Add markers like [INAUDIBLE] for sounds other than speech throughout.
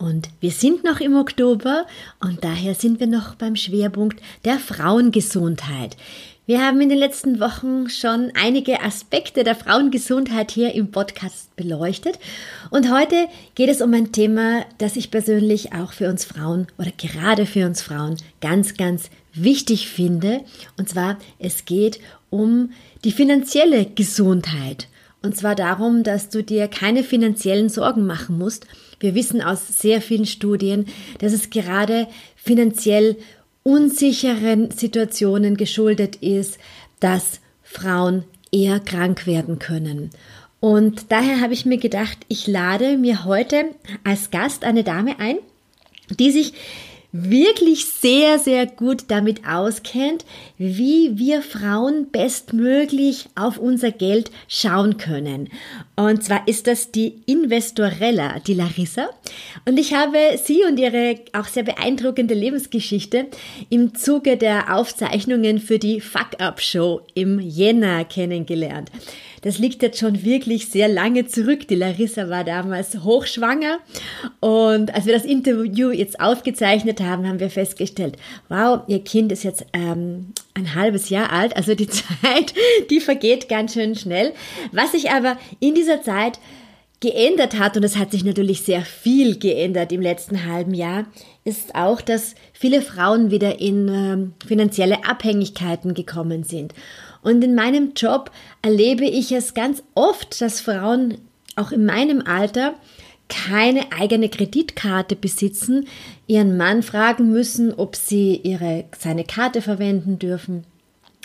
Und wir sind noch im Oktober und daher sind wir noch beim Schwerpunkt der Frauengesundheit. Wir haben in den letzten Wochen schon einige Aspekte der Frauengesundheit hier im Podcast beleuchtet. Und heute geht es um ein Thema, das ich persönlich auch für uns Frauen oder gerade für uns Frauen ganz, ganz wichtig finde. Und zwar, es geht um die finanzielle Gesundheit. Und zwar darum, dass du dir keine finanziellen Sorgen machen musst. Wir wissen aus sehr vielen Studien, dass es gerade finanziell unsicheren Situationen geschuldet ist, dass Frauen eher krank werden können. Und daher habe ich mir gedacht, ich lade mir heute als Gast eine Dame ein, die sich wirklich sehr, sehr gut damit auskennt, wie wir Frauen bestmöglich auf unser Geld schauen können. Und zwar ist das die Investorella, die Larissa. Und ich habe sie und ihre auch sehr beeindruckende Lebensgeschichte im Zuge der Aufzeichnungen für die Fuck-Up-Show im Jänner kennengelernt. Das liegt jetzt schon wirklich sehr lange zurück. Die Larissa war damals hochschwanger und als wir das Interview jetzt aufgezeichnet haben, haben wir festgestellt, wow, ihr Kind ist jetzt ähm, ein halbes Jahr alt, also die [LAUGHS] Zeit, die vergeht ganz schön schnell. Was sich aber in dieser Zeit geändert hat, und es hat sich natürlich sehr viel geändert im letzten halben Jahr, ist auch, dass viele Frauen wieder in ähm, finanzielle Abhängigkeiten gekommen sind. Und in meinem Job erlebe ich es ganz oft, dass Frauen auch in meinem Alter keine eigene Kreditkarte besitzen, ihren Mann fragen müssen, ob sie ihre, seine Karte verwenden dürfen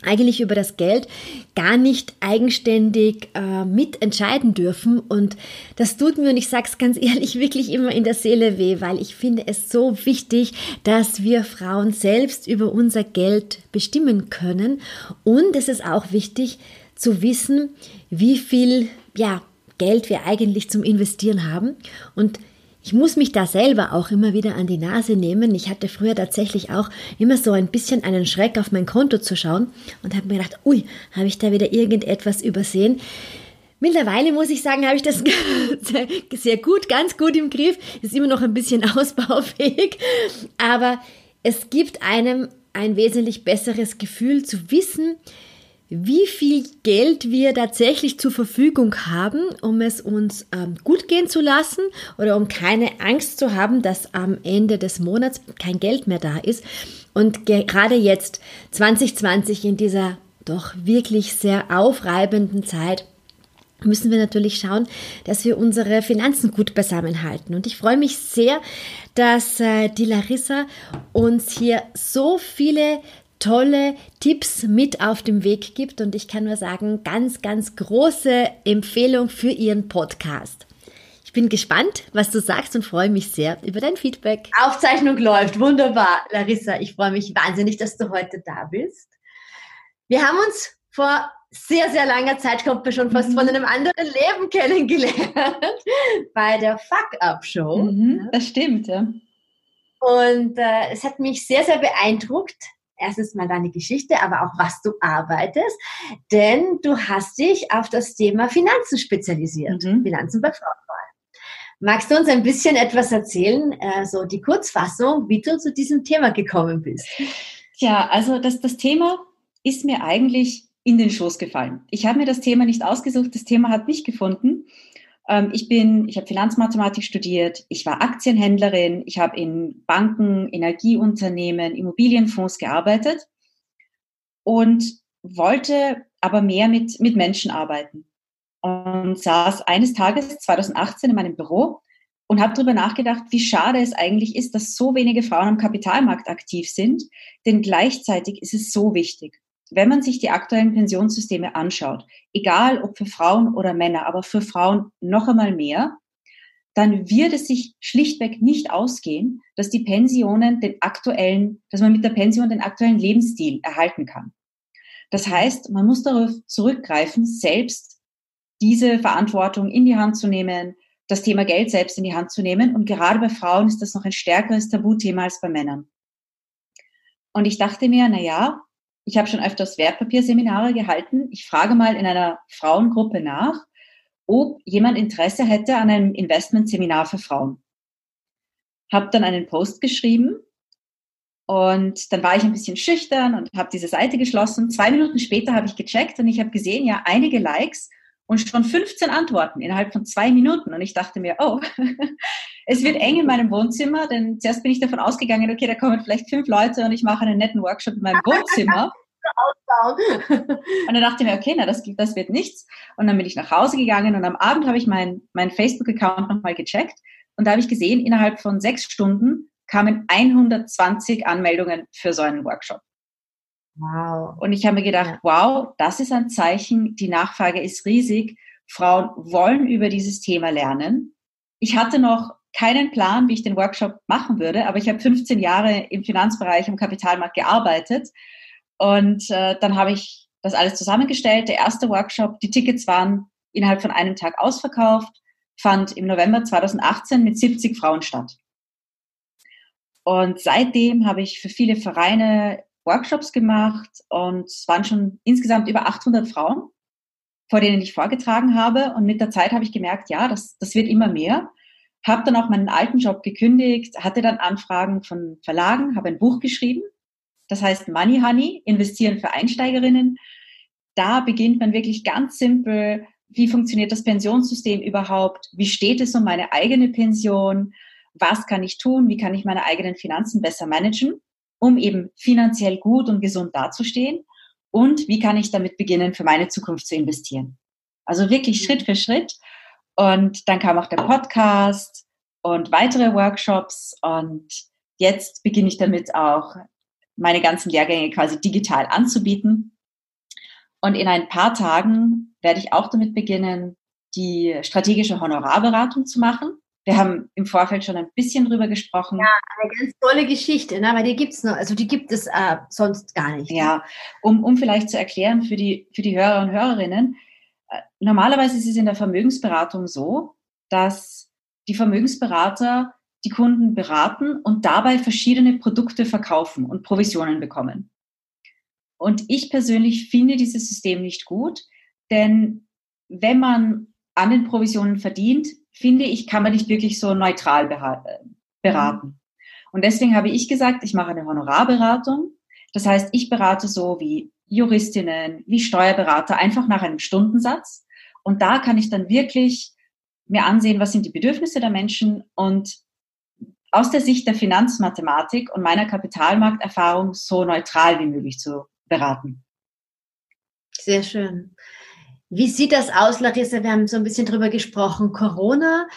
eigentlich über das Geld gar nicht eigenständig äh, mitentscheiden dürfen. Und das tut mir, und ich sage es ganz [LAUGHS] ehrlich, wirklich immer in der Seele weh, weil ich finde es so wichtig, dass wir Frauen selbst über unser Geld bestimmen können. Und es ist auch wichtig zu wissen, wie viel ja, Geld wir eigentlich zum Investieren haben. Und ich muss mich da selber auch immer wieder an die Nase nehmen. Ich hatte früher tatsächlich auch immer so ein bisschen einen Schreck auf mein Konto zu schauen und habe mir gedacht, ui, habe ich da wieder irgendetwas übersehen. Mittlerweile muss ich sagen, habe ich das [LAUGHS] sehr gut, ganz gut im Griff. Ist immer noch ein bisschen [LAUGHS] ausbaufähig, aber es gibt einem ein wesentlich besseres Gefühl zu wissen, wie viel Geld wir tatsächlich zur Verfügung haben, um es uns ähm, gut gehen zu lassen oder um keine Angst zu haben, dass am Ende des Monats kein Geld mehr da ist. Und gerade jetzt 2020 in dieser doch wirklich sehr aufreibenden Zeit müssen wir natürlich schauen, dass wir unsere Finanzen gut beisammenhalten. Und ich freue mich sehr, dass äh, die Larissa uns hier so viele tolle Tipps mit auf dem Weg gibt und ich kann nur sagen, ganz, ganz große Empfehlung für Ihren Podcast. Ich bin gespannt, was du sagst und freue mich sehr über dein Feedback. Aufzeichnung läuft, wunderbar. Larissa, ich freue mich wahnsinnig, dass du heute da bist. Wir haben uns vor sehr, sehr langer Zeit, kommt mir schon fast mhm. von einem anderen Leben kennengelernt, [LAUGHS] bei der Fuck-Up-Show. Mhm, das stimmt, ja. Und äh, es hat mich sehr, sehr beeindruckt, erstens mal deine Geschichte, aber auch was du arbeitest, denn du hast dich auf das Thema Finanzen spezialisiert, mhm. Finanzen bei Frauen. Magst du uns ein bisschen etwas erzählen, äh, so die Kurzfassung, wie du zu diesem Thema gekommen bist? Ja, also das, das Thema ist mir eigentlich in den Schoß gefallen. Ich habe mir das Thema nicht ausgesucht, das Thema hat mich gefunden ich bin, ich habe Finanzmathematik studiert, ich war Aktienhändlerin, ich habe in Banken, Energieunternehmen, Immobilienfonds gearbeitet und wollte aber mehr mit, mit Menschen arbeiten. Und saß eines Tages 2018 in meinem Büro und habe darüber nachgedacht, wie schade es eigentlich ist, dass so wenige Frauen am Kapitalmarkt aktiv sind, denn gleichzeitig ist es so wichtig wenn man sich die aktuellen Pensionssysteme anschaut, egal ob für Frauen oder Männer, aber für Frauen noch einmal mehr, dann wird es sich schlichtweg nicht ausgehen, dass die Pensionen den aktuellen, dass man mit der Pension den aktuellen Lebensstil erhalten kann. Das heißt, man muss darauf zurückgreifen, selbst diese Verantwortung in die Hand zu nehmen, das Thema Geld selbst in die Hand zu nehmen. Und gerade bei Frauen ist das noch ein stärkeres Tabuthema als bei Männern. Und ich dachte mir, na ja, ich habe schon öfters Wertpapierseminare gehalten. Ich frage mal in einer Frauengruppe nach, ob jemand Interesse hätte an einem Investmentseminar für Frauen. Habe dann einen Post geschrieben und dann war ich ein bisschen schüchtern und habe diese Seite geschlossen. Zwei Minuten später habe ich gecheckt und ich habe gesehen, ja, einige Likes und schon 15 Antworten innerhalb von zwei Minuten. Und ich dachte mir, oh, [LAUGHS] es wird eng in meinem Wohnzimmer, denn zuerst bin ich davon ausgegangen, okay, da kommen vielleicht fünf Leute und ich mache einen netten Workshop in meinem Wohnzimmer. [LAUGHS] und dann dachte ich mir, okay, na, das, das wird nichts. Und dann bin ich nach Hause gegangen und am Abend habe ich meinen mein Facebook-Account nochmal gecheckt und da habe ich gesehen, innerhalb von sechs Stunden kamen 120 Anmeldungen für so einen Workshop. Wow. Und ich habe mir gedacht, wow, das ist ein Zeichen, die Nachfrage ist riesig. Frauen wollen über dieses Thema lernen. Ich hatte noch keinen Plan, wie ich den Workshop machen würde, aber ich habe 15 Jahre im Finanzbereich, im Kapitalmarkt gearbeitet. Und äh, dann habe ich das alles zusammengestellt. Der erste Workshop, die Tickets waren innerhalb von einem Tag ausverkauft, fand im November 2018 mit 70 Frauen statt. Und seitdem habe ich für viele Vereine Workshops gemacht und es waren schon insgesamt über 800 Frauen, vor denen ich vorgetragen habe. Und mit der Zeit habe ich gemerkt, ja, das, das wird immer mehr. Habe dann auch meinen alten Job gekündigt, hatte dann Anfragen von Verlagen, habe ein Buch geschrieben. Das heißt Money Honey, investieren für Einsteigerinnen. Da beginnt man wirklich ganz simpel, wie funktioniert das Pensionssystem überhaupt? Wie steht es um meine eigene Pension? Was kann ich tun? Wie kann ich meine eigenen Finanzen besser managen? Um eben finanziell gut und gesund dazustehen? Und wie kann ich damit beginnen, für meine Zukunft zu investieren? Also wirklich Schritt für Schritt. Und dann kam auch der Podcast und weitere Workshops. Und jetzt beginne ich damit auch, meine ganzen Lehrgänge quasi digital anzubieten. Und in ein paar Tagen werde ich auch damit beginnen, die strategische Honorarberatung zu machen. Wir haben im Vorfeld schon ein bisschen drüber gesprochen. Ja, eine ganz tolle Geschichte, ne? weil die gibt es noch, also die gibt es äh, sonst gar nicht. Ne? Ja, um, um vielleicht zu erklären für die, für die Hörer und Hörerinnen, äh, normalerweise ist es in der Vermögensberatung so, dass die Vermögensberater die Kunden beraten und dabei verschiedene Produkte verkaufen und Provisionen bekommen. Und ich persönlich finde dieses System nicht gut, denn wenn man an den Provisionen verdient, finde ich, kann man nicht wirklich so neutral äh, beraten. Und deswegen habe ich gesagt, ich mache eine Honorarberatung. Das heißt, ich berate so wie Juristinnen, wie Steuerberater, einfach nach einem Stundensatz. Und da kann ich dann wirklich mir ansehen, was sind die Bedürfnisse der Menschen und aus der Sicht der Finanzmathematik und meiner Kapitalmarkterfahrung so neutral wie möglich zu beraten. Sehr schön. Wie sieht das aus, Larissa? Wir haben so ein bisschen drüber gesprochen, Corona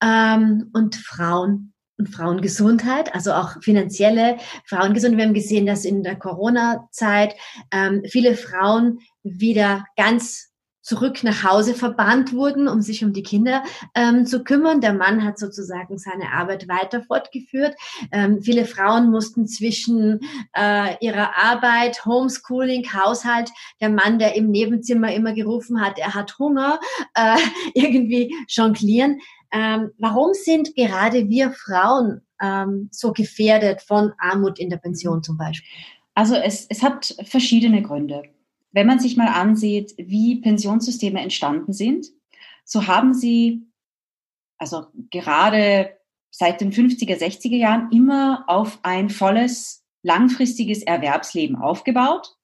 ähm, und Frauen und Frauengesundheit, also auch finanzielle Frauengesundheit. Wir haben gesehen, dass in der Corona-Zeit ähm, viele Frauen wieder ganz zurück nach Hause verbannt wurden, um sich um die Kinder ähm, zu kümmern. Der Mann hat sozusagen seine Arbeit weiter fortgeführt. Ähm, viele Frauen mussten zwischen äh, ihrer Arbeit, Homeschooling, Haushalt, der Mann, der im Nebenzimmer immer gerufen hat, er hat Hunger, äh, [LAUGHS] irgendwie jonglieren. Ähm, warum sind gerade wir Frauen ähm, so gefährdet von Armut in der Pension zum Beispiel? Also es, es hat verschiedene Gründe. Wenn man sich mal ansieht, wie Pensionssysteme entstanden sind, so haben sie, also gerade seit den 50er, 60er Jahren immer auf ein volles, langfristiges Erwerbsleben aufgebaut.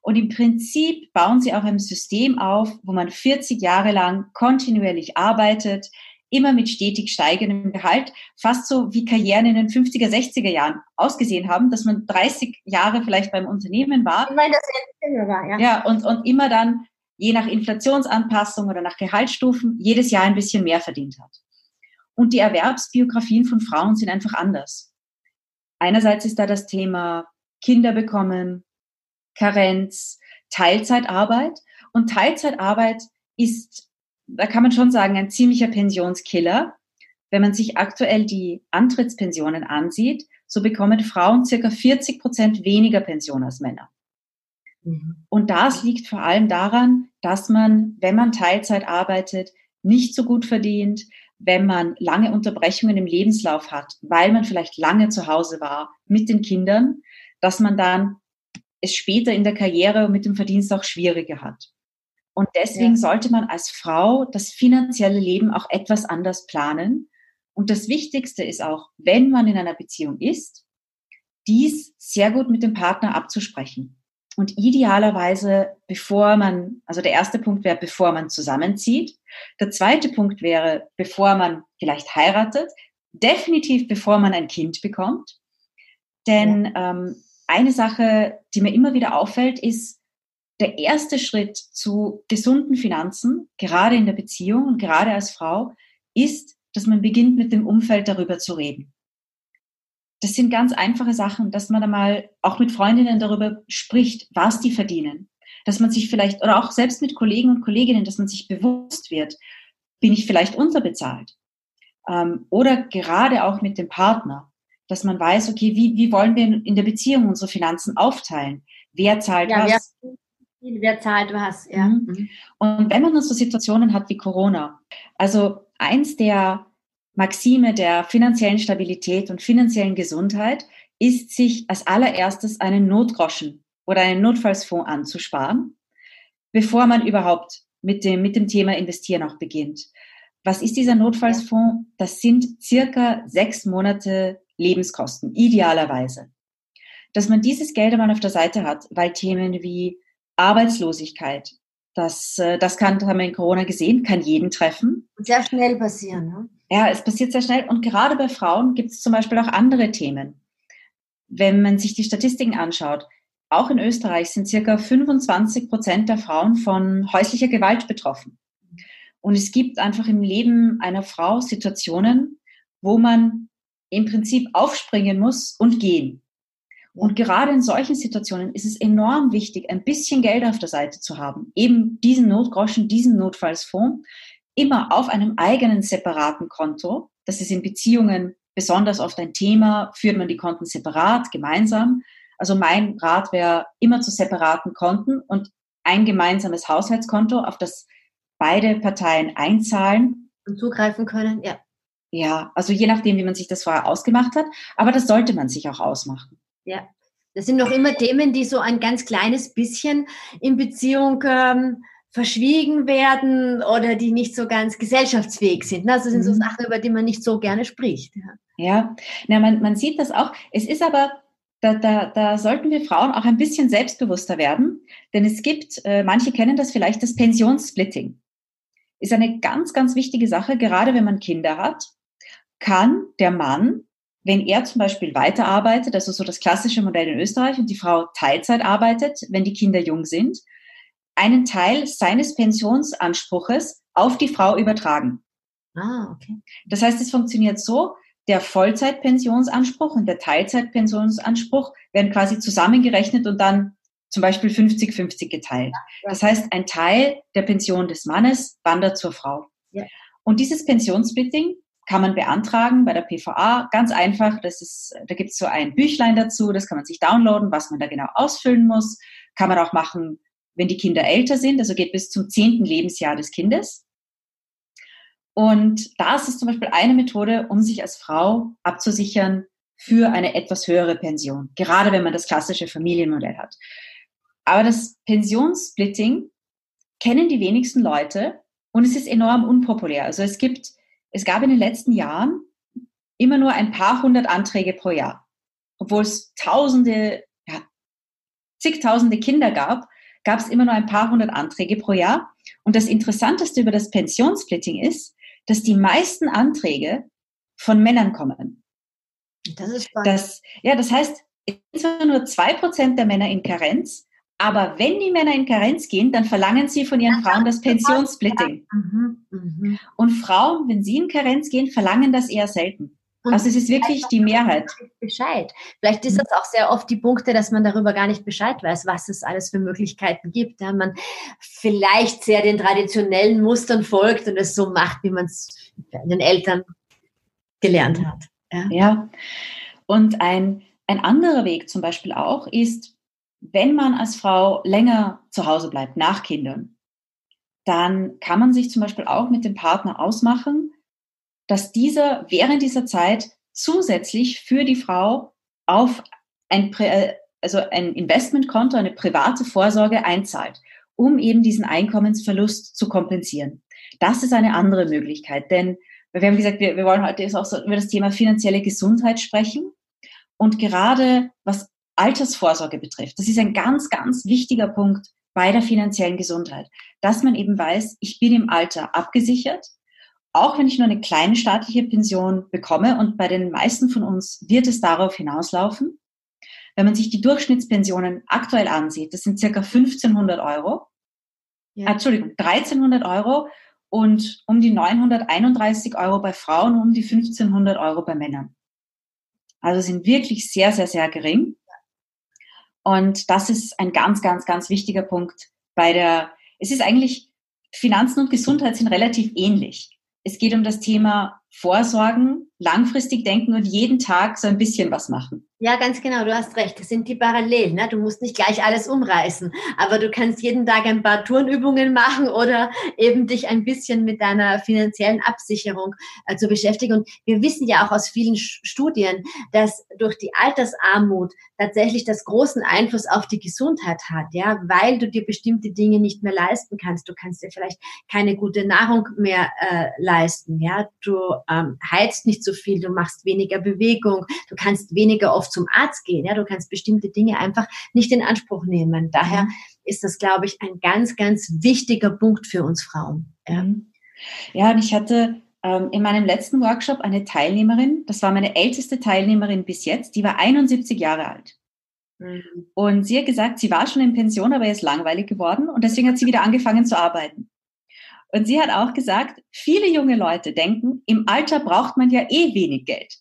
Und im Prinzip bauen sie auch ein System auf, wo man 40 Jahre lang kontinuierlich arbeitet, immer mit stetig steigendem Gehalt, fast so wie Karrieren in den 50er, 60er Jahren ausgesehen haben, dass man 30 Jahre vielleicht beim Unternehmen war. Ich meine, das war, ja. Ja, und, und immer dann, je nach Inflationsanpassung oder nach Gehaltsstufen, jedes Jahr ein bisschen mehr verdient hat. Und die Erwerbsbiografien von Frauen sind einfach anders. Einerseits ist da das Thema Kinder bekommen, Karenz, Teilzeitarbeit. Und Teilzeitarbeit ist da kann man schon sagen, ein ziemlicher Pensionskiller, wenn man sich aktuell die Antrittspensionen ansieht, so bekommen Frauen circa 40 Prozent weniger Pension als Männer. Mhm. Und das liegt vor allem daran, dass man, wenn man Teilzeit arbeitet, nicht so gut verdient, wenn man lange Unterbrechungen im Lebenslauf hat, weil man vielleicht lange zu Hause war mit den Kindern, dass man dann es später in der Karriere und mit dem Verdienst auch schwieriger hat. Und deswegen ja. sollte man als Frau das finanzielle Leben auch etwas anders planen. Und das Wichtigste ist auch, wenn man in einer Beziehung ist, dies sehr gut mit dem Partner abzusprechen. Und idealerweise, bevor man, also der erste Punkt wäre, bevor man zusammenzieht. Der zweite Punkt wäre, bevor man vielleicht heiratet. Definitiv, bevor man ein Kind bekommt. Denn ja. ähm, eine Sache, die mir immer wieder auffällt, ist, der erste Schritt zu gesunden Finanzen, gerade in der Beziehung und gerade als Frau, ist, dass man beginnt, mit dem Umfeld darüber zu reden das sind ganz einfache Sachen, dass man einmal auch mit Freundinnen darüber spricht, was die verdienen. Dass man sich vielleicht, oder auch selbst mit Kollegen und Kolleginnen, dass man sich bewusst wird, bin ich vielleicht unterbezahlt? Ähm, oder gerade auch mit dem Partner, dass man weiß, okay, wie, wie wollen wir in der Beziehung unsere Finanzen aufteilen? Wer zahlt ja, was? Wer, wer zahlt was, ja. Mhm. mhm. Und wenn man dann so Situationen hat wie Corona, also eins der Maxime der finanziellen Stabilität und finanziellen Gesundheit ist, sich als allererstes einen Notgroschen oder einen Notfallsfonds anzusparen, bevor man überhaupt mit dem, mit dem Thema Investieren auch beginnt. Was ist dieser Notfallsfonds? Das sind circa sechs Monate Lebenskosten, idealerweise. Dass man dieses Geld einmal auf der Seite hat, weil Themen wie Arbeitslosigkeit, das, äh, das kann, haben wir in Corona gesehen, kann jeden treffen. Sehr schnell passieren. Ne? Ja, es passiert sehr schnell. Und gerade bei Frauen gibt es zum Beispiel auch andere Themen. Wenn man sich die Statistiken anschaut, auch in Österreich sind circa 25 Prozent der Frauen von häuslicher Gewalt betroffen. Und es gibt einfach im Leben einer Frau Situationen, wo man im Prinzip aufspringen muss und gehen. Und gerade in solchen Situationen ist es enorm wichtig, ein bisschen Geld auf der Seite zu haben. Eben diesen Notgroschen, diesen Notfallsfonds, immer auf einem eigenen separaten Konto. Das ist in Beziehungen besonders oft ein Thema. Führt man die Konten separat, gemeinsam? Also mein Rat wäre immer zu separaten Konten und ein gemeinsames Haushaltskonto, auf das beide Parteien einzahlen. Und zugreifen können, ja. Ja, also je nachdem, wie man sich das vorher ausgemacht hat. Aber das sollte man sich auch ausmachen. Ja, das sind noch immer Themen, die so ein ganz kleines bisschen in Beziehung ähm, verschwiegen werden oder die nicht so ganz gesellschaftsfähig sind. Ne? Also das sind so mhm. Sachen, über die man nicht so gerne spricht. Ja, ja. Na, man, man sieht das auch. Es ist aber, da, da, da sollten wir Frauen auch ein bisschen selbstbewusster werden, denn es gibt, äh, manche kennen das vielleicht, das Pensionssplitting. Ist eine ganz, ganz wichtige Sache, gerade wenn man Kinder hat, kann der Mann, wenn er zum Beispiel weiterarbeitet, also so das klassische Modell in Österreich und die Frau Teilzeit arbeitet, wenn die Kinder jung sind, einen Teil seines Pensionsanspruches auf die Frau übertragen. Ah, okay. Das heißt, es funktioniert so, der Vollzeitpensionsanspruch und der Teilzeitpensionsanspruch werden quasi zusammengerechnet und dann zum Beispiel 50-50 geteilt. Das heißt, ein Teil der Pension des Mannes wandert zur Frau. Ja. Und dieses Pensionssplitting kann man beantragen bei der PVA. Ganz einfach, das ist, da gibt es so ein Büchlein dazu, das kann man sich downloaden, was man da genau ausfüllen muss. Kann man auch machen wenn die Kinder älter sind, also geht bis zum zehnten Lebensjahr des Kindes. Und das ist zum Beispiel eine Methode, um sich als Frau abzusichern für eine etwas höhere Pension, gerade wenn man das klassische Familienmodell hat. Aber das Pensionssplitting kennen die wenigsten Leute und es ist enorm unpopulär. Also es gibt, es gab in den letzten Jahren immer nur ein paar hundert Anträge pro Jahr, obwohl es tausende, ja, zigtausende Kinder gab gab es immer nur ein paar hundert Anträge pro Jahr. Und das Interessanteste über das Pensionssplitting ist, dass die meisten Anträge von Männern kommen. Das ist spannend. Das, ja, das heißt, es sind zwar nur zwei Prozent der Männer in Karenz, aber wenn die Männer in Karenz gehen, dann verlangen sie von ihren Frauen das Pensionssplitting. Mhm, mh. Und Frauen, wenn sie in Karenz gehen, verlangen das eher selten. Also es ist wirklich die Mehrheit. Bescheid. Vielleicht ist das auch sehr oft die Punkte, dass man darüber gar nicht Bescheid weiß, was es alles für Möglichkeiten gibt. Ja, man vielleicht sehr den traditionellen Mustern folgt und es so macht, wie man es den Eltern gelernt hat. Ja. ja. Und ein, ein anderer Weg zum Beispiel auch ist, wenn man als Frau länger zu Hause bleibt, nach Kindern, dann kann man sich zum Beispiel auch mit dem Partner ausmachen, dass dieser während dieser Zeit zusätzlich für die Frau auf ein, äh, also ein Investmentkonto, eine private Vorsorge einzahlt, um eben diesen Einkommensverlust zu kompensieren. Das ist eine andere Möglichkeit, denn wir haben gesagt, wir, wir wollen heute auch so über das Thema finanzielle Gesundheit sprechen. Und gerade was Altersvorsorge betrifft, das ist ein ganz, ganz wichtiger Punkt bei der finanziellen Gesundheit, dass man eben weiß, ich bin im Alter abgesichert, auch wenn ich nur eine kleine staatliche Pension bekomme und bei den meisten von uns wird es darauf hinauslaufen. Wenn man sich die Durchschnittspensionen aktuell ansieht, das sind circa 1500 Euro. Ja. Entschuldigung, 1300 Euro und um die 931 Euro bei Frauen und um die 1500 Euro bei Männern. Also sind wirklich sehr, sehr, sehr gering. Und das ist ein ganz, ganz, ganz wichtiger Punkt bei der, es ist eigentlich, Finanzen und Gesundheit sind relativ ähnlich. Es geht um das Thema Vorsorgen, langfristig denken und jeden Tag so ein bisschen was machen. Ja, ganz genau, du hast recht. Das sind die Parallelen. Ne? Du musst nicht gleich alles umreißen, aber du kannst jeden Tag ein paar Turnübungen machen oder eben dich ein bisschen mit deiner finanziellen Absicherung äh, zu beschäftigen. Und wir wissen ja auch aus vielen Studien, dass durch die Altersarmut tatsächlich das großen Einfluss auf die Gesundheit hat, ja, weil du dir bestimmte Dinge nicht mehr leisten kannst. Du kannst dir vielleicht keine gute Nahrung mehr äh, leisten, ja. Du ähm, heizt nicht so viel, du machst weniger Bewegung, du kannst weniger oft zum Arzt gehen, ja, du kannst bestimmte Dinge einfach nicht in Anspruch nehmen. Daher mhm. ist das, glaube ich, ein ganz, ganz wichtiger Punkt für uns Frauen. Ja, mhm. ja und ich hatte ähm, in meinem letzten Workshop eine Teilnehmerin, das war meine älteste Teilnehmerin bis jetzt, die war 71 Jahre alt. Mhm. Und sie hat gesagt, sie war schon in Pension, aber ist langweilig geworden und deswegen hat sie wieder angefangen zu arbeiten. Und sie hat auch gesagt, viele junge Leute denken, im Alter braucht man ja eh wenig Geld.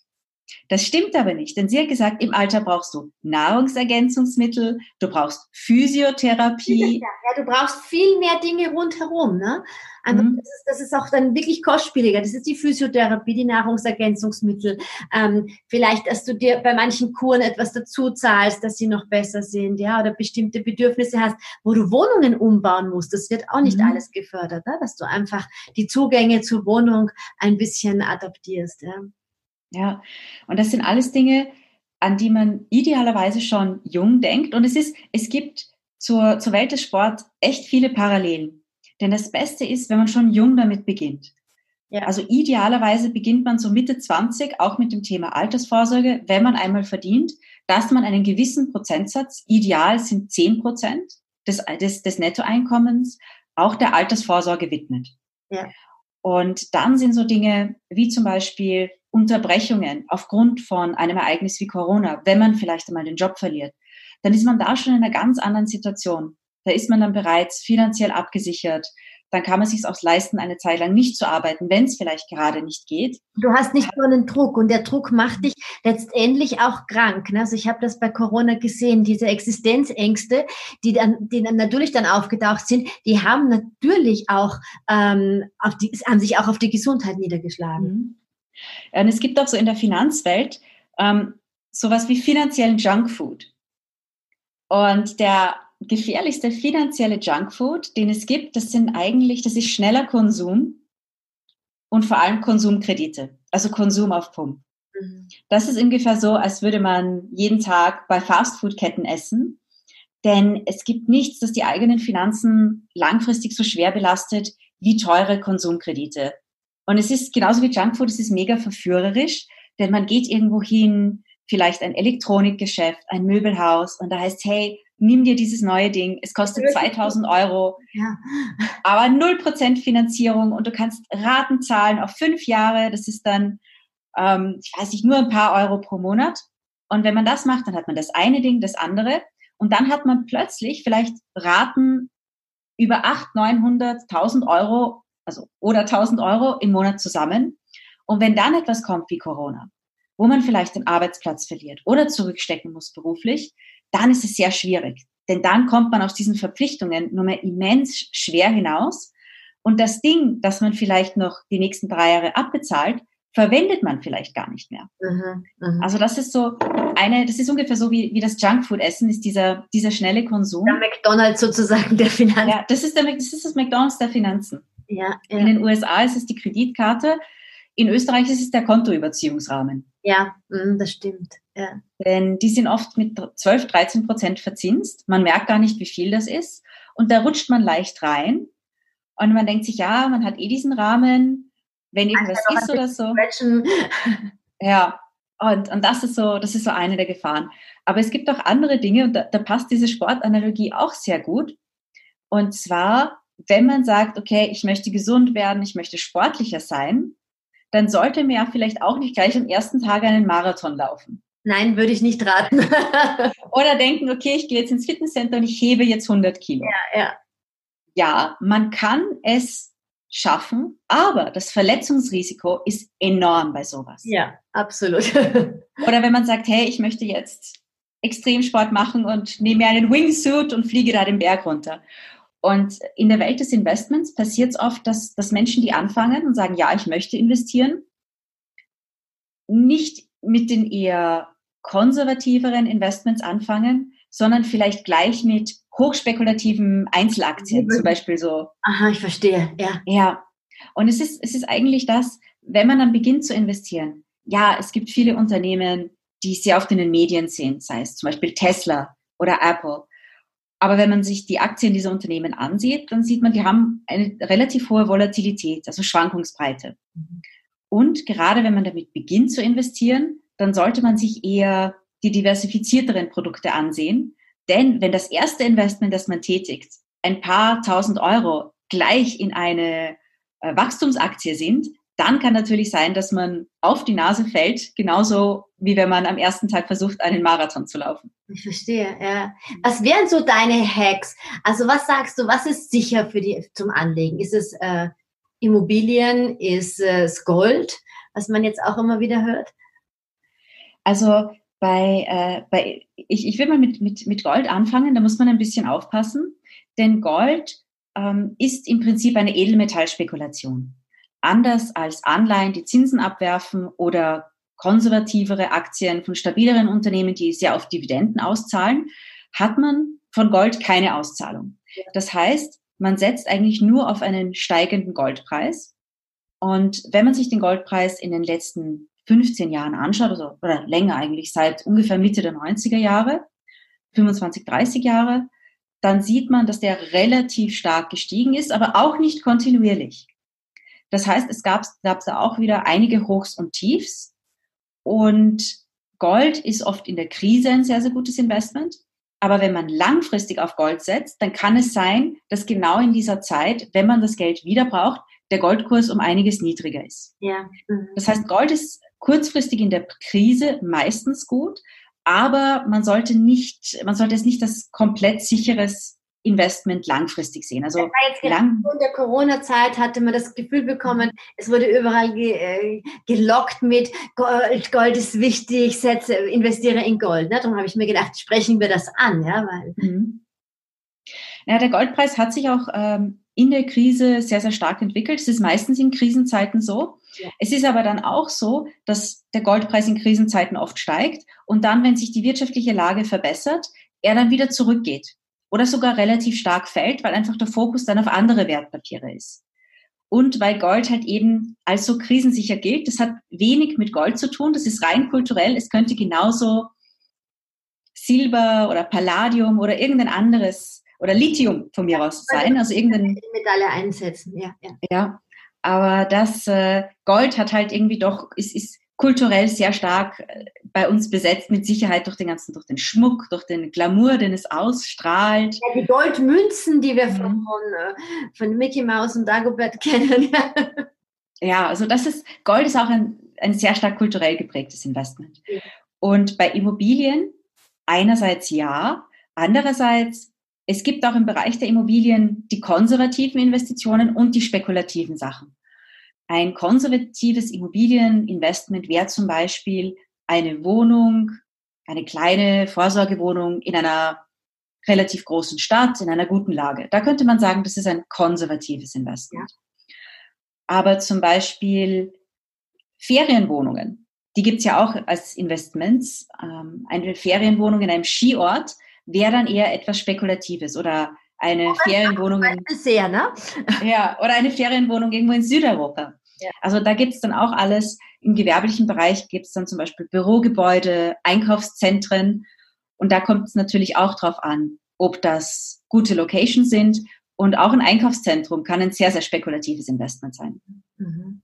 Das stimmt aber nicht, denn sie hat gesagt, im Alter brauchst du Nahrungsergänzungsmittel, du brauchst Physiotherapie. Ja, du brauchst viel mehr Dinge rundherum. Ne? Also mhm. das, ist, das, ist, auch dann wirklich kostspieliger. Das ist die Physiotherapie, die Nahrungsergänzungsmittel. Ähm, vielleicht, dass du dir bei manchen Kuren etwas dazu zahlst, dass sie noch besser sind, ja, oder bestimmte Bedürfnisse hast, wo du Wohnungen umbauen musst. Das wird auch nicht mhm. alles gefördert, ne? dass du einfach die Zugänge zur Wohnung ein bisschen adaptierst. Ja. Ja, und das sind alles Dinge, an die man idealerweise schon jung denkt. Und es ist, es gibt zur, zur Welt des Sports echt viele Parallelen. Denn das Beste ist, wenn man schon jung damit beginnt. Ja. Also idealerweise beginnt man so Mitte 20 auch mit dem Thema Altersvorsorge, wenn man einmal verdient, dass man einen gewissen Prozentsatz, ideal sind 10 Prozent des, des, des Nettoeinkommens, auch der Altersvorsorge widmet. Ja. Und dann sind so Dinge wie zum Beispiel Unterbrechungen aufgrund von einem Ereignis wie Corona, wenn man vielleicht einmal den Job verliert, dann ist man da schon in einer ganz anderen Situation. Da ist man dann bereits finanziell abgesichert. Dann kann man sich auch leisten, eine Zeit lang nicht zu arbeiten, wenn es vielleicht gerade nicht geht. Du hast nicht nur einen Druck und der Druck macht dich letztendlich auch krank. Ne? Also ich habe das bei Corona gesehen, diese Existenzängste, die dann, die dann natürlich dann aufgetaucht sind, die haben natürlich auch ähm, auf die, haben sich auch auf die Gesundheit niedergeschlagen. Mhm. Und es gibt auch so in der Finanzwelt ähm, sowas wie finanziellen Junkfood. Und der gefährlichste finanzielle Junkfood, den es gibt, das sind eigentlich, das ist schneller Konsum und vor allem Konsumkredite, also Konsum auf Pump. Mhm. Das ist ungefähr so, als würde man jeden Tag bei Fastfood-Ketten essen. Denn es gibt nichts, das die eigenen Finanzen langfristig so schwer belastet wie teure Konsumkredite. Und es ist genauso wie Junkfood, es ist mega verführerisch, denn man geht irgendwo hin, vielleicht ein Elektronikgeschäft, ein Möbelhaus und da heißt, hey, nimm dir dieses neue Ding, es kostet 2000 Euro, ja. aber 0% Finanzierung und du kannst Raten zahlen auf fünf Jahre, das ist dann, ähm, ich weiß nicht, nur ein paar Euro pro Monat. Und wenn man das macht, dann hat man das eine Ding, das andere und dann hat man plötzlich vielleicht Raten über 800, 900, 1000 Euro also oder 1000 Euro im Monat zusammen. Und wenn dann etwas kommt wie Corona, wo man vielleicht den Arbeitsplatz verliert oder zurückstecken muss beruflich, dann ist es sehr schwierig. Denn dann kommt man aus diesen Verpflichtungen nur mehr immens schwer hinaus. Und das Ding, das man vielleicht noch die nächsten drei Jahre abbezahlt, verwendet man vielleicht gar nicht mehr. Mhm, mh. Also das ist so eine, das ist ungefähr so wie, wie das Junkfood-Essen, ist dieser, dieser schnelle Konsum. Der McDonalds sozusagen der Finanzen. Ja, das ist, der, das ist das McDonalds der Finanzen. Ja, ja. In den USA ist es die Kreditkarte, in Österreich ist es der Kontoüberziehungsrahmen. Ja, mm, das stimmt. Ja. Denn die sind oft mit 12, 13 Prozent verzinst. Man merkt gar nicht, wie viel das ist. Und da rutscht man leicht rein. Und man denkt sich, ja, man hat eh diesen Rahmen, wenn irgendwas ist oder so. [LAUGHS] Ja, und, und das ist so, das ist so eine der Gefahren. Aber es gibt auch andere Dinge, und da, da passt diese Sportanalogie auch sehr gut. Und zwar, wenn man sagt, okay, ich möchte gesund werden, ich möchte sportlicher sein, dann sollte man ja vielleicht auch nicht gleich am ersten Tag einen Marathon laufen. Nein, würde ich nicht raten. [LAUGHS] Oder denken, okay, ich gehe jetzt ins Fitnesscenter und ich hebe jetzt 100 Kilo. Ja, ja. Ja, man kann es schaffen, aber das Verletzungsrisiko ist enorm bei sowas. Ja, absolut. [LAUGHS] Oder wenn man sagt, hey, ich möchte jetzt Extremsport machen und nehme mir einen Wingsuit und fliege da den Berg runter. Und in der Welt des Investments passiert es oft, dass, dass Menschen, die anfangen und sagen, ja, ich möchte investieren, nicht mit den eher konservativeren Investments anfangen, sondern vielleicht gleich mit hochspekulativen Einzelaktien, zum Beispiel so. Aha, ich verstehe, ja. Ja. Und es ist, es ist eigentlich das, wenn man dann beginnt zu investieren. Ja, es gibt viele Unternehmen, die sehr oft in den Medien sind, sei es zum Beispiel Tesla oder Apple. Aber wenn man sich die Aktien dieser Unternehmen ansieht, dann sieht man, die haben eine relativ hohe Volatilität, also Schwankungsbreite. Mhm. Und gerade wenn man damit beginnt zu investieren, dann sollte man sich eher die diversifizierteren Produkte ansehen. Denn wenn das erste Investment, das man tätigt, ein paar tausend Euro gleich in eine äh, Wachstumsaktie sind, dann kann natürlich sein, dass man auf die Nase fällt, genauso wie wenn man am ersten Tag versucht, einen Marathon zu laufen. Ich verstehe, ja. Was wären so deine Hacks? Also was sagst du, was ist sicher für die zum Anlegen? Ist es äh, Immobilien, ist es Gold, was man jetzt auch immer wieder hört? Also bei, äh, bei ich, ich will mal mit, mit, mit Gold anfangen, da muss man ein bisschen aufpassen, denn Gold ähm, ist im Prinzip eine Edelmetallspekulation anders als Anleihen, die Zinsen abwerfen oder konservativere Aktien von stabileren Unternehmen, die sehr auf Dividenden auszahlen, hat man von Gold keine Auszahlung. Das heißt, man setzt eigentlich nur auf einen steigenden Goldpreis. Und wenn man sich den Goldpreis in den letzten 15 Jahren anschaut, also, oder länger eigentlich, seit ungefähr Mitte der 90er Jahre, 25, 30 Jahre, dann sieht man, dass der relativ stark gestiegen ist, aber auch nicht kontinuierlich. Das heißt, es gab, gab da auch wieder einige Hochs und Tiefs. Und Gold ist oft in der Krise ein sehr, sehr gutes Investment. Aber wenn man langfristig auf Gold setzt, dann kann es sein, dass genau in dieser Zeit, wenn man das Geld wieder braucht, der Goldkurs um einiges niedriger ist. Ja. Mhm. Das heißt, Gold ist kurzfristig in der Krise meistens gut, aber man sollte nicht, man sollte es nicht als komplett sicheres Investment langfristig sehen. Also lang in der Corona-Zeit hatte man das Gefühl bekommen, es wurde überall ge, äh, gelockt mit Gold, Gold ist wichtig, setze, investiere in Gold. Ne? Darum habe ich mir gedacht, sprechen wir das an, ja, weil. Mhm. Ja, der Goldpreis hat sich auch ähm, in der Krise sehr, sehr stark entwickelt. Es ist meistens in Krisenzeiten so. Ja. Es ist aber dann auch so, dass der Goldpreis in Krisenzeiten oft steigt und dann, wenn sich die wirtschaftliche Lage verbessert, er dann wieder zurückgeht oder sogar relativ stark fällt, weil einfach der Fokus dann auf andere Wertpapiere ist. Und weil Gold halt eben als so krisensicher gilt, das hat wenig mit Gold zu tun, das ist rein kulturell, es könnte genauso Silber oder Palladium oder irgendein anderes oder Lithium von mir aus sein, also irgendein Metalle einsetzen, ja, ja. Ja, aber das äh, Gold hat halt irgendwie doch, ist, ist kulturell sehr stark äh, bei uns besetzt, mit Sicherheit durch den ganzen, durch den Schmuck, durch den Glamour, den es ausstrahlt. Ja, die Goldmünzen, die wir mhm. von, äh, von Mickey Mouse und Dagobert [LAUGHS] kennen. ja, also das ist, Gold ist auch ein, ein sehr stark kulturell geprägtes Investment. Ja. Und bei Immobilien einerseits ja, andererseits es gibt auch im Bereich der Immobilien die konservativen Investitionen und die spekulativen Sachen. Ein konservatives Immobilieninvestment wäre zum Beispiel eine Wohnung, eine kleine Vorsorgewohnung in einer relativ großen Stadt, in einer guten Lage. Da könnte man sagen, das ist ein konservatives Investment. Ja. Aber zum Beispiel Ferienwohnungen, die gibt's ja auch als Investments. Ähm, eine Ferienwohnung in einem Skiort wäre dann eher etwas Spekulatives oder eine oh, Ferienwohnung. Sehr, ne? Ja, oder eine Ferienwohnung irgendwo in Südeuropa. Ja. Also da gibt's dann auch alles. Im gewerblichen Bereich gibt's dann zum Beispiel Bürogebäude, Einkaufszentren. Und da kommt es natürlich auch drauf an, ob das gute Locations sind. Und auch ein Einkaufszentrum kann ein sehr, sehr spekulatives Investment sein. Mhm.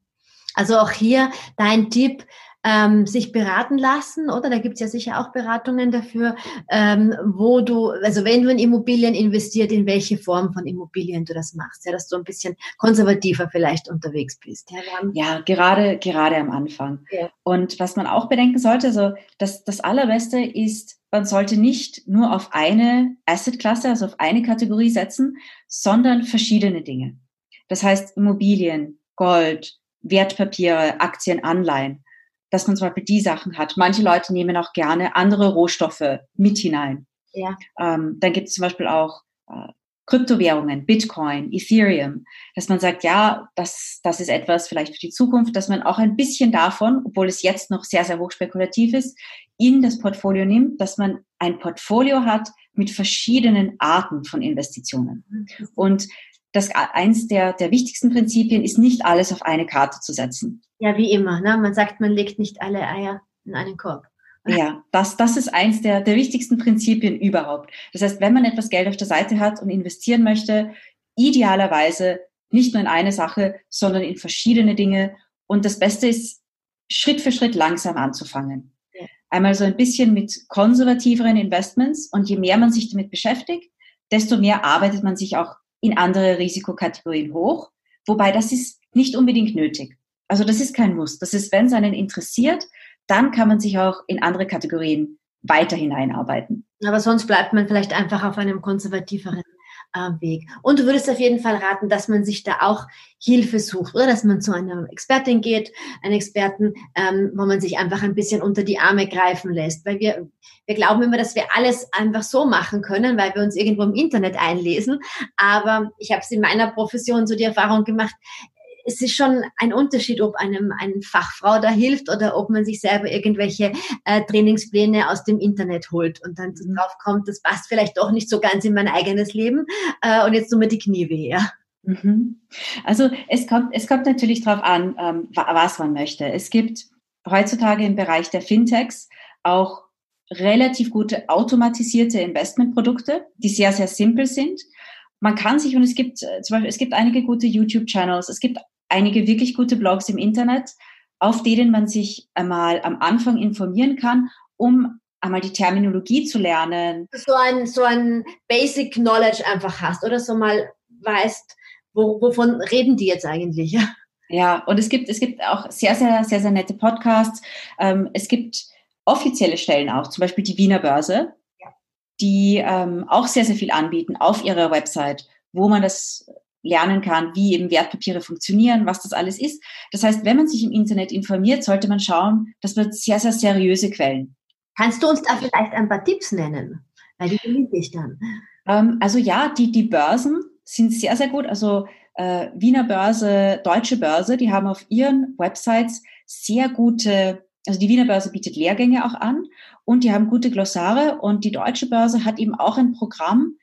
Also auch hier dein Tipp, ähm, sich beraten lassen, oder? Da gibt's ja sicher auch Beratungen dafür, ähm, wo du, also wenn du in Immobilien investiert, in welche Form von Immobilien du das machst, ja, dass du ein bisschen konservativer vielleicht unterwegs bist. Ja, ja gerade, gerade am Anfang. Ja. Und was man auch bedenken sollte, also das, das Allerbeste ist, man sollte nicht nur auf eine Assetklasse, also auf eine Kategorie setzen, sondern verschiedene Dinge. Das heißt Immobilien, Gold, Wertpapiere, Aktien, Anleihen dass man zum Beispiel die Sachen hat. Manche Leute nehmen auch gerne andere Rohstoffe mit hinein. Ja. Ähm, dann gibt es zum Beispiel auch äh, Kryptowährungen, Bitcoin, Ethereum, dass man sagt, ja, das, das ist etwas vielleicht für die Zukunft, dass man auch ein bisschen davon, obwohl es jetzt noch sehr, sehr hoch spekulativ ist, in das Portfolio nimmt, dass man ein Portfolio hat mit verschiedenen Arten von Investitionen. Mhm. Und das eins der, der wichtigsten Prinzipien ist nicht alles auf eine Karte zu setzen. Ja, wie immer. Ne? Man sagt, man legt nicht alle Eier in einen Korb. [LAUGHS] Ja, das, das ist eins der, der wichtigsten Prinzipien überhaupt. Das heißt, wenn man etwas Geld auf der Seite hat und investieren möchte, idealerweise nicht nur in eine Sache, sondern in verschiedene Dinge. Und das Beste ist, Schritt für Schritt langsam anzufangen. Ja. Einmal so ein bisschen mit konservativeren Investments und je mehr man sich damit beschäftigt, desto mehr arbeitet man sich auch in andere Risikokategorien hoch. Wobei das ist nicht unbedingt nötig. Also das ist kein Muss. Das ist, wenn es einen interessiert, dann kann man sich auch in andere Kategorien weiter hineinarbeiten. Aber sonst bleibt man vielleicht einfach auf einem konservativeren Weg. Und du würdest auf jeden Fall raten, dass man sich da auch Hilfe sucht oder dass man zu einer Expertin geht, einen Experten, ähm, wo man sich einfach ein bisschen unter die Arme greifen lässt. Weil wir, wir glauben immer, dass wir alles einfach so machen können, weil wir uns irgendwo im Internet einlesen. Aber ich habe es in meiner Profession so die Erfahrung gemacht, es ist schon ein Unterschied, ob einem eine Fachfrau da hilft oder ob man sich selber irgendwelche äh, Trainingspläne aus dem Internet holt und dann mhm. drauf kommt, das passt vielleicht doch nicht so ganz in mein eigenes Leben äh, und jetzt tun mir die Knie weh. Ja. Mhm. Also es kommt, es kommt natürlich darauf an, ähm, was man möchte. Es gibt heutzutage im Bereich der Fintechs auch relativ gute automatisierte Investmentprodukte, die sehr, sehr simpel sind. Man kann sich, und es gibt äh, zum Beispiel, es gibt einige gute YouTube-Channels, es gibt einige wirklich gute Blogs im Internet, auf denen man sich einmal am Anfang informieren kann, um einmal die Terminologie zu lernen. So ein, so ein Basic Knowledge einfach hast oder so mal weißt, wo, wovon reden die jetzt eigentlich? [LAUGHS] Ja, und es gibt, es gibt auch sehr, sehr, sehr, sehr nette Podcasts. Ähm, es gibt offizielle Stellen auch, zum Beispiel die Wiener Börse. Die ähm, auch sehr, sehr viel anbieten auf ihrer Website, wo man das lernen kann, wie eben Wertpapiere funktionieren, was das alles ist. Das heißt, wenn man sich im Internet informiert, sollte man schauen, das wird sehr, sehr seriöse Quellen. Kannst du uns da vielleicht ein paar Tipps nennen? Weil die verlinke ich dann. Ähm, also ja, die, die Börsen sind sehr, sehr gut. Also äh, Wiener Börse, Deutsche Börse, die haben auf ihren Websites sehr gute, also die Wiener Börse bietet Lehrgänge auch an und die haben gute Glossare und die Deutsche Börse hat eben auch ein Programm,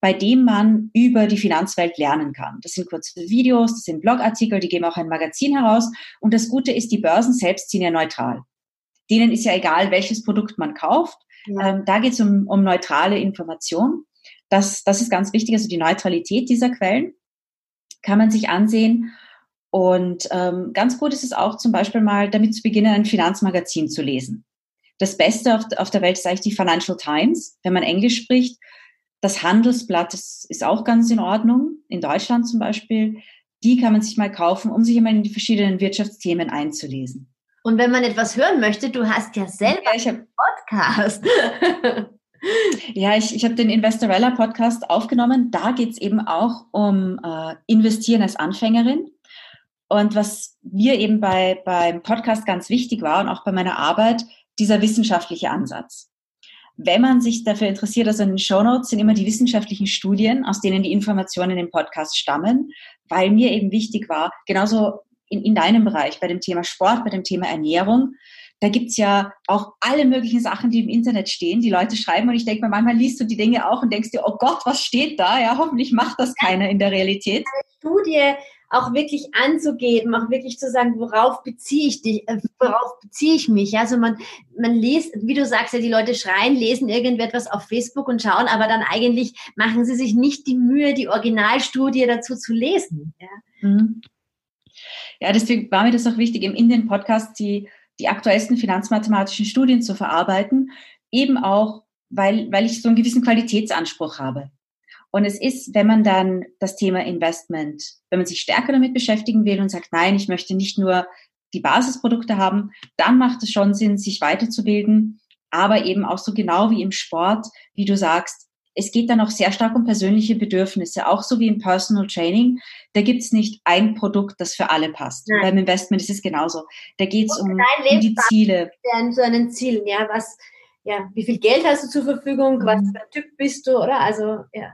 bei dem man über die Finanzwelt lernen kann. Das sind kurze Videos, das sind Blogartikel, die geben auch ein Magazin heraus. Und das Gute ist, die Börsen selbst sind ja neutral. Denen ist ja egal, welches Produkt man kauft. Ja. Ähm, da geht es um, um neutrale Information. Das, das ist ganz wichtig, also die Neutralität dieser Quellen kann man sich ansehen. Und ähm, ganz gut ist es auch zum Beispiel mal damit zu beginnen, ein Finanzmagazin zu lesen. Das Beste auf, auf der Welt ist eigentlich die Financial Times, wenn man Englisch spricht. Das Handelsblatt ist, ist auch ganz in Ordnung, in Deutschland zum Beispiel. Die kann man sich mal kaufen, um sich immer in die verschiedenen Wirtschaftsthemen einzulesen. Und wenn man etwas hören möchte, du hast ja selber ja, einen Podcast. [LAUGHS] ja, ich, ich habe den Investorella Podcast aufgenommen. Da geht es eben auch um äh, Investieren als Anfängerin. Und was mir eben bei, beim Podcast ganz wichtig war und auch bei meiner Arbeit, dieser wissenschaftliche Ansatz wenn man sich dafür interessiert, also in den Shownotes sind immer die wissenschaftlichen Studien, aus denen die Informationen im Podcast stammen, weil mir eben wichtig war, genauso in, in deinem Bereich, bei dem Thema Sport, bei dem Thema Ernährung, da gibt's ja auch alle möglichen Sachen, die im Internet stehen. Die Leute schreiben und ich denke mir, manchmal liest du die Dinge auch und denkst dir, oh Gott, was steht da? Ja, hoffentlich macht das keiner in der Realität. Eine Studie auch wirklich anzugeben, auch wirklich zu sagen, worauf beziehe ich dich, äh, worauf beziehe ich mich? Also man, man liest, wie du sagst, ja, die Leute schreien, lesen irgendetwas auf Facebook und schauen, aber dann eigentlich machen sie sich nicht die Mühe, die Originalstudie dazu zu lesen. Ja, mhm. ja deswegen war mir das auch wichtig, im Indien Podcast die, die aktuellsten finanzmathematischen Studien zu verarbeiten, eben auch, weil, weil ich so einen gewissen Qualitätsanspruch habe. Und es ist, wenn man dann das Thema Investment, wenn man sich stärker damit beschäftigen will und sagt, nein, ich möchte nicht nur die Basisprodukte haben, dann macht es schon Sinn, sich weiterzubilden, aber eben auch so genau wie im Sport, wie du sagst, es geht dann auch sehr stark um persönliche Bedürfnisse, auch so wie im Personal Training. Da gibt's nicht ein Produkt, das für alle passt. Nein. Beim Investment ist es genauso. Da geht's um, um die Ziele. Zu einen Zielen, ja, was, ja, wie viel Geld hast du zur Verfügung, mhm. was für ein Typ bist du, oder? Also, ja.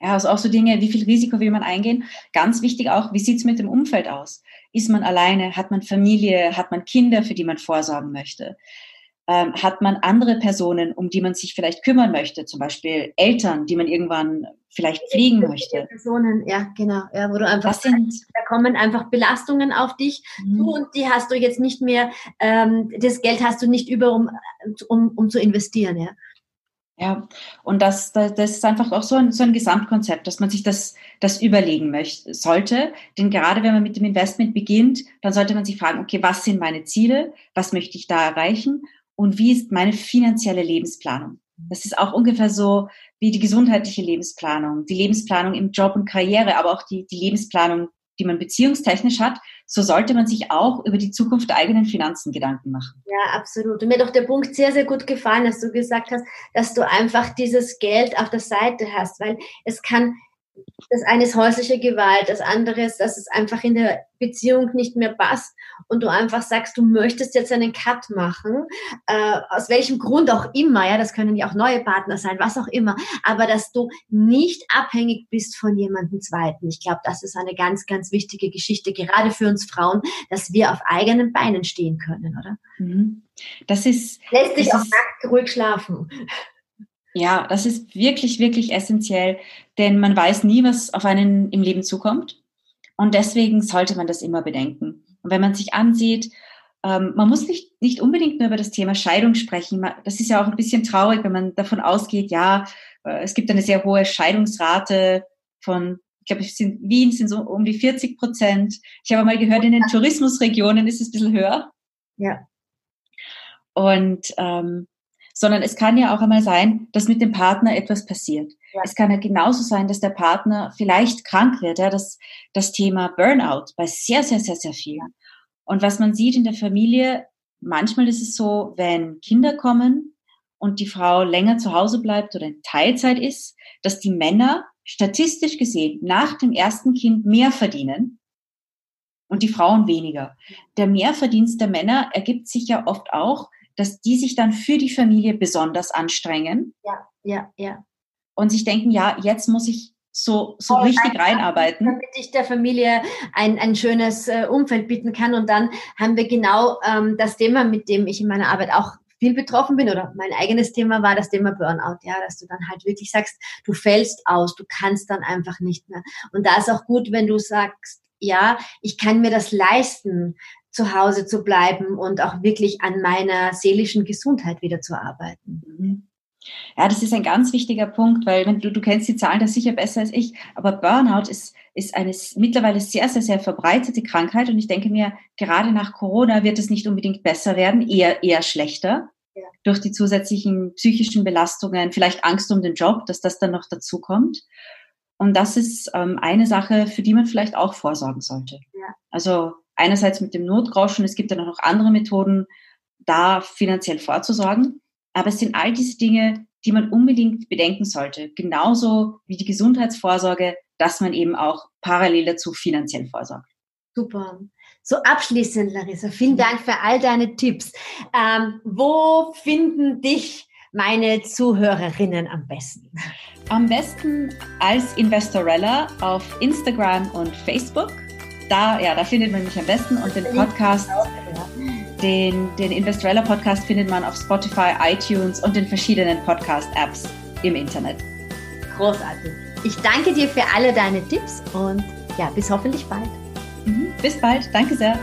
Ja, also auch so Dinge, wie viel Risiko will man eingehen? Ganz wichtig auch, wie sieht's mit dem Umfeld aus? Ist man alleine? Hat man Familie? Hat man Kinder, für die man vorsorgen möchte? Ähm, hat man andere Personen, um die man sich vielleicht kümmern möchte? Zum Beispiel Eltern, die man irgendwann vielleicht pflegen möchte. Personen, ja, genau. Ja, wo du einfach das sind, da kommen einfach Belastungen auf dich mhm. zu und die hast du jetzt nicht mehr, ähm, das Geld hast du nicht über, um, um, um zu investieren, ja. Ja, und das, das, das ist einfach auch so ein, so ein Gesamtkonzept, dass man sich das, das überlegen möchte, sollte. Denn gerade wenn man mit dem Investment beginnt, dann sollte man sich fragen, okay, was sind meine Ziele? Was möchte ich da erreichen? Und wie ist meine finanzielle Lebensplanung? Das ist auch ungefähr so wie die gesundheitliche Lebensplanung, die Lebensplanung im Job und Karriere, aber auch die, die Lebensplanung die man beziehungstechnisch hat, so sollte man sich auch über die Zukunft der eigenen Finanzen Gedanken machen. Ja, absolut. Und mir hat auch der Punkt sehr, sehr gut gefallen, dass du gesagt hast, dass du einfach dieses Geld auf der Seite hast, weil es kann das eine ist häusliche Gewalt, das andere ist, dass es einfach in der Beziehung nicht mehr passt und du einfach sagst, du möchtest jetzt einen Cut machen, äh, aus welchem Grund auch immer, ja, das können ja auch neue Partner sein, was auch immer, aber dass du nicht abhängig bist von jemandem Zweiten. Ich glaube, das ist eine ganz, ganz wichtige Geschichte, gerade für uns Frauen, dass wir auf eigenen Beinen stehen können, oder? Mhm. Das ist. Lässt sich auch nackt ruhig schlafen. Ja, das ist wirklich, wirklich essentiell, denn man weiß nie, was auf einen im Leben zukommt. Und deswegen sollte man das immer bedenken. Und wenn man sich ansieht, ähm, man muss nicht, nicht unbedingt nur über das Thema Scheidung sprechen. Das ist ja auch ein bisschen traurig, wenn man davon ausgeht, ja, äh, es gibt eine sehr hohe Scheidungsrate von, ich glaube, in Wien sind so um die 40 Prozent. Ich habe mal gehört, in den Tourismusregionen ist es ein bisschen höher. Ja. Und ähm, sondern es kann ja auch einmal sein, dass mit dem Partner etwas passiert. Ja. Es kann ja genauso sein, dass der Partner vielleicht krank wird, ja, das, das Thema Burnout bei sehr, sehr, sehr, sehr vielen. Und was man sieht in der Familie, manchmal ist es so, wenn Kinder kommen und die Frau länger zu Hause bleibt oder in Teilzeit ist, dass die Männer statistisch gesehen nach dem ersten Kind mehr verdienen und die Frauen weniger. Der Mehrverdienst der Männer ergibt sich ja oft auch dass die sich dann für die Familie besonders anstrengen. Ja, ja, ja. Und sich denken, ja, jetzt muss ich so, so oh, richtig nein, reinarbeiten. Damit ich der Familie ein, ein schönes äh, Umfeld bieten kann. Und dann haben wir genau ähm, das Thema, mit dem ich in meiner Arbeit auch viel betroffen bin oder mein eigenes Thema war das Thema Burnout, ja, dass du dann halt wirklich sagst, du fällst aus, du kannst dann einfach nicht mehr. Und da ist auch gut, wenn du sagst, ja, ich kann mir das leisten, zu Hause zu bleiben und auch wirklich an meiner seelischen Gesundheit wieder zu arbeiten. Mhm. Ja, das ist ein ganz wichtiger Punkt, weil wenn du, du kennst die Zahlen das sicher besser als ich, aber Burnout ist, ist eine mittlerweile sehr, sehr, sehr verbreitete Krankheit und ich denke mir, gerade nach Corona wird es nicht unbedingt besser werden, eher, eher schlechter. Ja. Durch die zusätzlichen psychischen Belastungen, vielleicht Angst um den Job, dass das dann noch dazu kommt. Und das ist ähm, eine Sache, für die man vielleicht auch vorsorgen sollte. Ja. Also einerseits mit dem Notgroschen, es gibt dann auch noch andere Methoden, da finanziell vorzusorgen. Aber es sind all diese Dinge, die man unbedingt bedenken sollte. Genauso wie die Gesundheitsvorsorge, dass man eben auch parallel dazu finanziell vorsorgt. Super. So abschließend, Larissa, vielen Dank für all deine Tipps. Ähm, wo finden dich meine Zuhörerinnen am besten? Am besten als Investorella auf Instagram und Facebook da, ja, da findet man mich am besten und den Podcast, den, den Investorella Podcast findet man auf Spotify, iTunes und den verschiedenen Podcast-Apps im Internet. Großartig. Ich danke dir für alle deine Tipps und ja, bis hoffentlich bald. Mhm. Bis bald. Danke sehr.